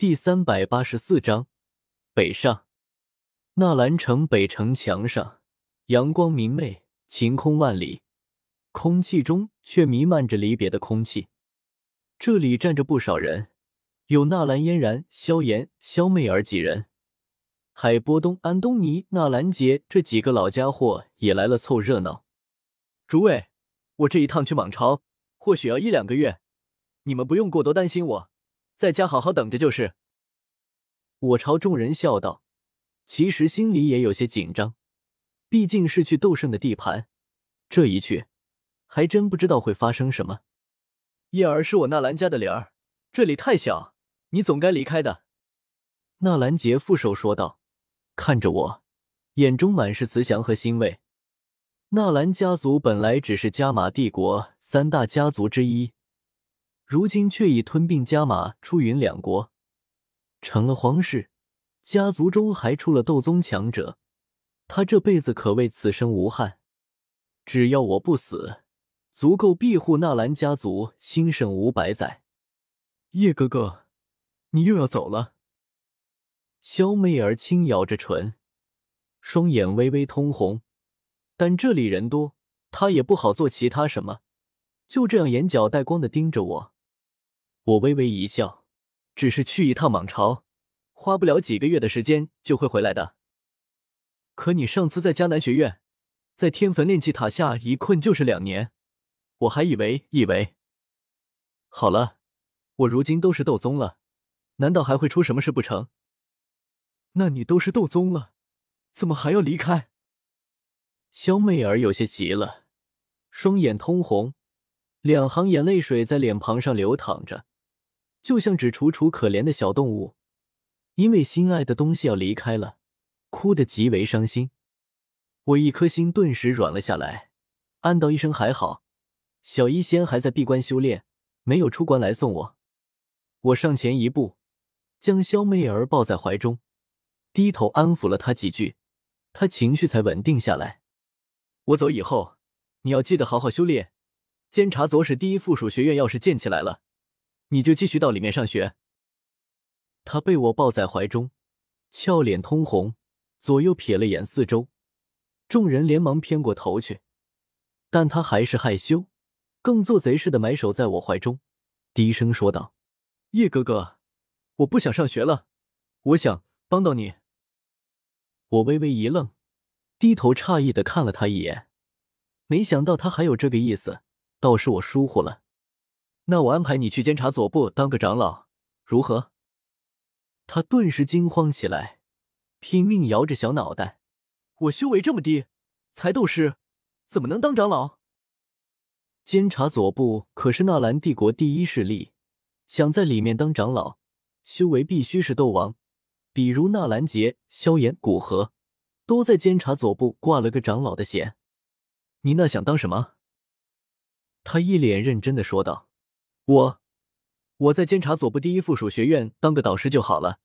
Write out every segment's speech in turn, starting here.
第三百八十四章北上。纳兰城北城墙上，阳光明媚，晴空万里，空气中却弥漫着离别的空气。这里站着不少人，有纳兰嫣然、萧炎、萧媚儿几人，海波东、安东尼、纳兰杰这几个老家伙也来了凑热闹。诸位，我这一趟去蟒巢，或许要一两个月，你们不用过多担心我，在家好好等着就是。我朝众人笑道，其实心里也有些紧张，毕竟是去斗圣的地盘，这一去，还真不知道会发生什么。叶儿是我纳兰家的灵儿，这里太小，你总该离开的。”纳兰杰负手说道，看着我，眼中满是慈祥和欣慰。纳兰家族本来只是加玛帝国三大家族之一，如今却已吞并加马、出云两国，成了皇室。家族中还出了斗宗强者，他这辈子可谓此生无憾。只要我不死，足够庇护纳兰家族兴盛五百载。叶哥哥，你又要走了？萧媚儿轻咬着唇，双眼微微通红。但这里人多，他也不好做其他什么，就这样眼角带光的盯着我。我微微一笑，只是去一趟蟒巢，花不了几个月的时间就会回来的。可你上次在迦南学院，在天坟炼气塔下一困就是两年，我还以为以为。好了，我如今都是斗宗了，难道还会出什么事不成？那你都是斗宗了，怎么还要离开？萧媚儿有些急了，双眼通红，两行眼泪水在脸庞上流淌着，就像只楚楚可怜的小动物，因为心爱的东西要离开了，哭得极为伤心。我一颗心顿时软了下来，暗道一声还好，小医仙还在闭关修炼，没有出关来送我。我上前一步，将萧媚儿抱在怀中，低头安抚了她几句，她情绪才稳定下来。我走以后，你要记得好好修炼。监察左使第一附属学院要是建起来了，你就继续到里面上学。他被我抱在怀中，俏脸通红，左右瞥了眼四周，众人连忙偏过头去，但他还是害羞，更做贼似的埋首在我怀中，低声说道：“叶哥哥，我不想上学了，我想帮到你。”我微微一愣。低头诧异的看了他一眼，没想到他还有这个意思，倒是我疏忽了。那我安排你去监察左部当个长老，如何？他顿时惊慌起来，拼命摇着小脑袋：“我修为这么低，才斗师，怎么能当长老？”监察左部可是纳兰帝国第一势力，想在里面当长老，修为必须是斗王，比如纳兰杰、萧炎、古河。都在监察左部挂了个长老的衔，你那想当什么？他一脸认真的说道：“我，我在监察左部第一附属学院当个导师就好了。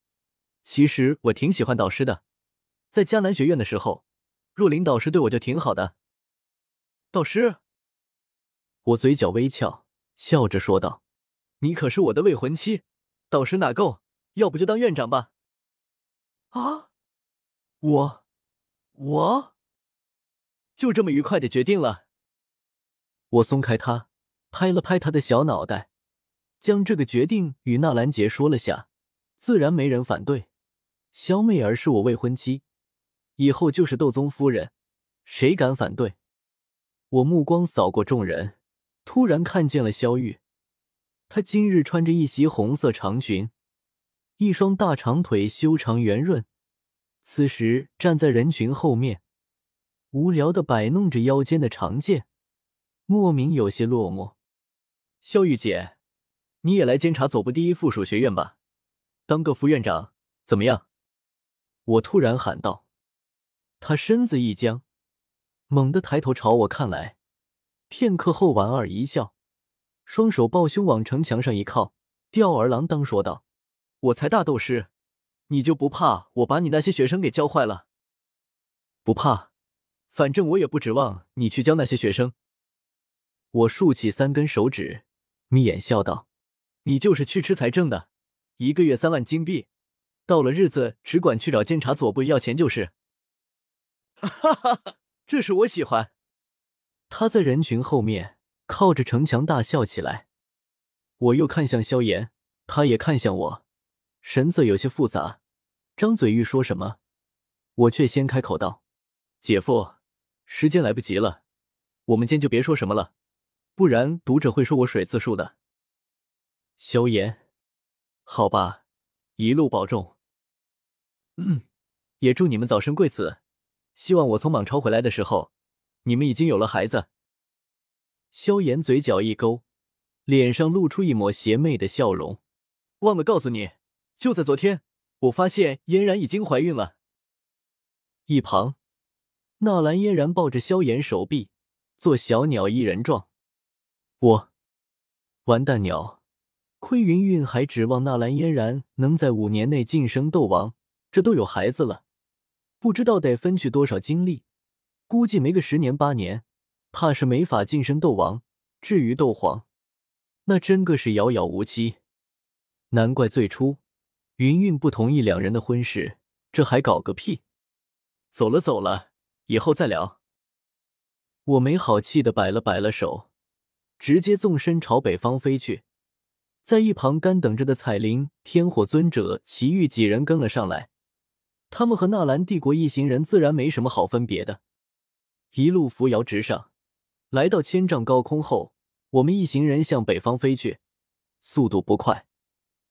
其实我挺喜欢导师的，在迦南学院的时候，若琳导师对我就挺好的。导师，我嘴角微翘，笑着说道：‘你可是我的未婚妻，导师哪够？要不就当院长吧。’啊，我。”我就这么愉快的决定了。我松开他，拍了拍他的小脑袋，将这个决定与纳兰杰说了下。自然没人反对。萧媚儿是我未婚妻，以后就是斗宗夫人，谁敢反对？我目光扫过众人，突然看见了萧玉。她今日穿着一袭红色长裙，一双大长腿修长圆润。此时站在人群后面，无聊的摆弄着腰间的长剑，莫名有些落寞。萧玉姐，你也来监察左部第一附属学院吧，当个副院长怎么样？我突然喊道。他身子一僵，猛地抬头朝我看来，片刻后莞尔一笑，双手抱胸往城墙上一靠，吊儿郎当说道：“我才大斗师。”你就不怕我把你那些学生给教坏了？不怕，反正我也不指望你去教那些学生。我竖起三根手指，眯眼笑道：“你就是去吃财政的，一个月三万金币，到了日子只管去找监察左部要钱就是。哈哈哈，这是我喜欢。他在人群后面靠着城墙大笑起来。我又看向萧炎，他也看向我，神色有些复杂，张嘴欲说什么，我却先开口道：“姐夫，时间来不及了，我们今就别说什么了，不然读者会说我水字数的。”萧炎，好吧，一路保重。嗯，也祝你们早生贵子。希望我从蟒巢回来的时候，你们已经有了孩子。萧炎嘴角一勾，脸上露出一抹邪魅的笑容。忘了告诉你，就在昨天，我发现嫣然已经怀孕了。一旁，纳兰嫣然抱着萧炎手臂，做小鸟依人状。我完蛋鸟。亏云云还指望纳兰嫣然能在五年内晋升斗王，这都有孩子了，不知道得分去多少精力，估计没个十年八年，怕是没法晋升斗王。至于斗皇，那真个是遥遥无期。难怪最初云云不同意两人的婚事，这还搞个屁！走了走了，以后再聊。我没好气的摆了摆了手，直接纵身朝北方飞去。在一旁干等着的彩铃、天火尊者、奇遇几人跟了上来，他们和纳兰帝国一行人自然没什么好分别的。一路扶摇直上，来到千丈高空后，我们一行人向北方飞去，速度不快。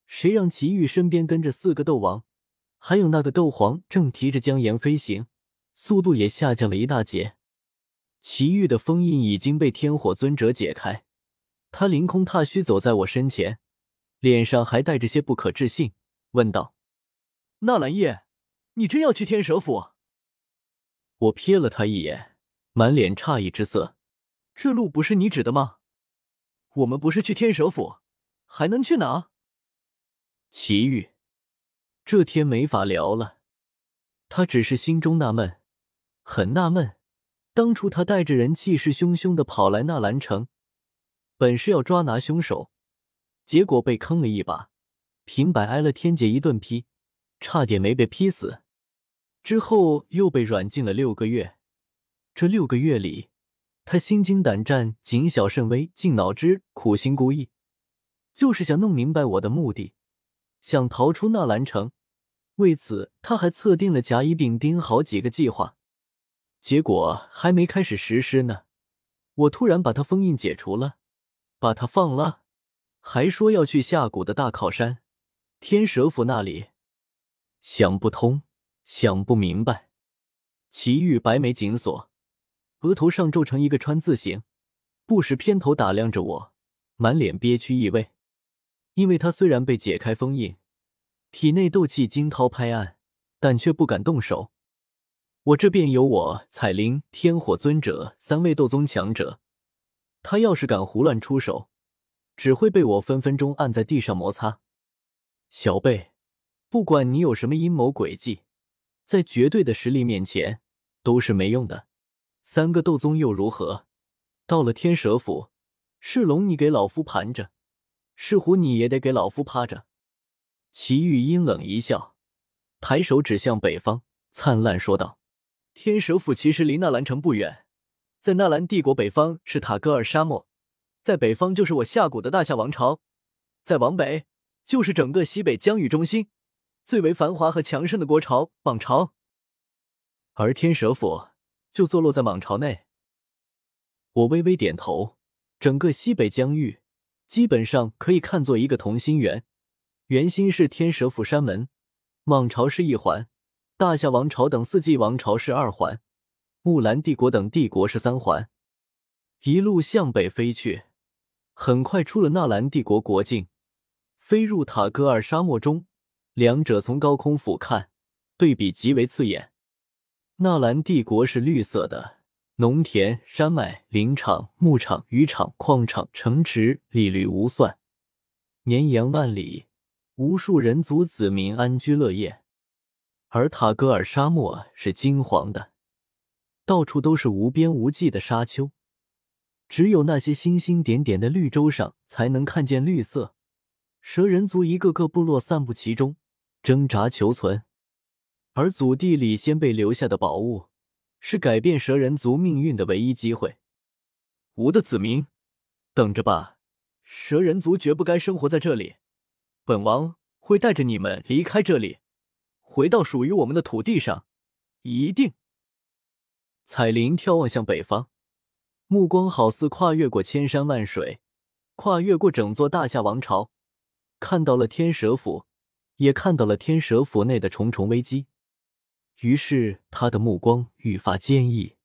谁让奇遇身边跟着四个斗王，还有那个斗皇正提着江岩飞行，速度也下降了一大截。奇遇的封印已经被天火尊者解开，他凌空踏虚走在我身前。脸上还带着些不可置信，问道：“纳兰叶，你真要去天蛇府？”我瞥了他一眼，满脸诧异之色：“这路不是你指的吗？我们不是去天蛇府，还能去哪？”奇遇，这天没法聊了。他只是心中纳闷，很纳闷，当初他带着人气势汹汹的跑来纳兰城，本是要抓拿凶手。结果被坑了一把，平白挨了天劫一顿劈，差点没被劈死。之后又被软禁了六个月。这六个月里，他心惊胆战、谨小慎微、尽脑汁、苦心孤诣，就是想弄明白我的目的，想逃出纳兰城。为此，他还测定了甲乙丙丁好几个计划。结果还没开始实施呢，我突然把他封印解除了，把他放了。还说要去下谷的大靠山天蛇府那里，想不通，想不明白。祁煜白眉紧锁，额头上皱成一个川字形，不时偏头打量着我，满脸憋屈意味。因为他虽然被解开封印，体内斗气惊涛拍岸，但却不敢动手。我这边有我彩铃、天火尊者三位斗宗强者，他要是敢胡乱出手。只会被我分分钟按在地上摩擦。小贝，不管你有什么阴谋诡计，在绝对的实力面前都是没用的。三个斗宗又如何？到了天蛇府，是龙你给老夫盘着，是虎你也得给老夫趴着。祁煜阴冷一笑，抬手指向北方，灿烂说道：“天蛇府其实离纳兰城不远，在纳兰帝国北方是塔戈尔沙漠。”在北方就是我下古的大夏王朝，再往北就是整个西北疆域中心最为繁华和强盛的国朝蟒朝，而天蛇府就坐落在蟒朝内。我微微点头，整个西北疆域基本上可以看作一个同心圆，圆心是天蛇府山门，蟒朝是一环，大夏王朝等四季王朝是二环，木兰帝国等帝国是三环，一路向北飞去。很快出了纳兰帝国国境，飞入塔戈尔沙漠中。两者从高空俯瞰，对比极为刺眼。纳兰帝国是绿色的，农田、山脉、林场、牧场、渔场、矿场、城池历历无算，绵延万里，无数人族子民安居乐业。而塔戈尔沙漠是金黄的，到处都是无边无际的沙丘。只有那些星星点点的绿洲上才能看见绿色，蛇人族一个个部落散布其中，挣扎求存。而祖地里先辈留下的宝物，是改变蛇人族命运的唯一机会。吾的子民，等着吧！蛇人族绝不该生活在这里。本王会带着你们离开这里，回到属于我们的土地上，一定。彩铃眺望向北方，目光好似跨越过千山万水，跨越过整座大夏王朝，看到了天蛇府，也看到了天蛇府内的重重危机。于是，他的目光愈发坚毅。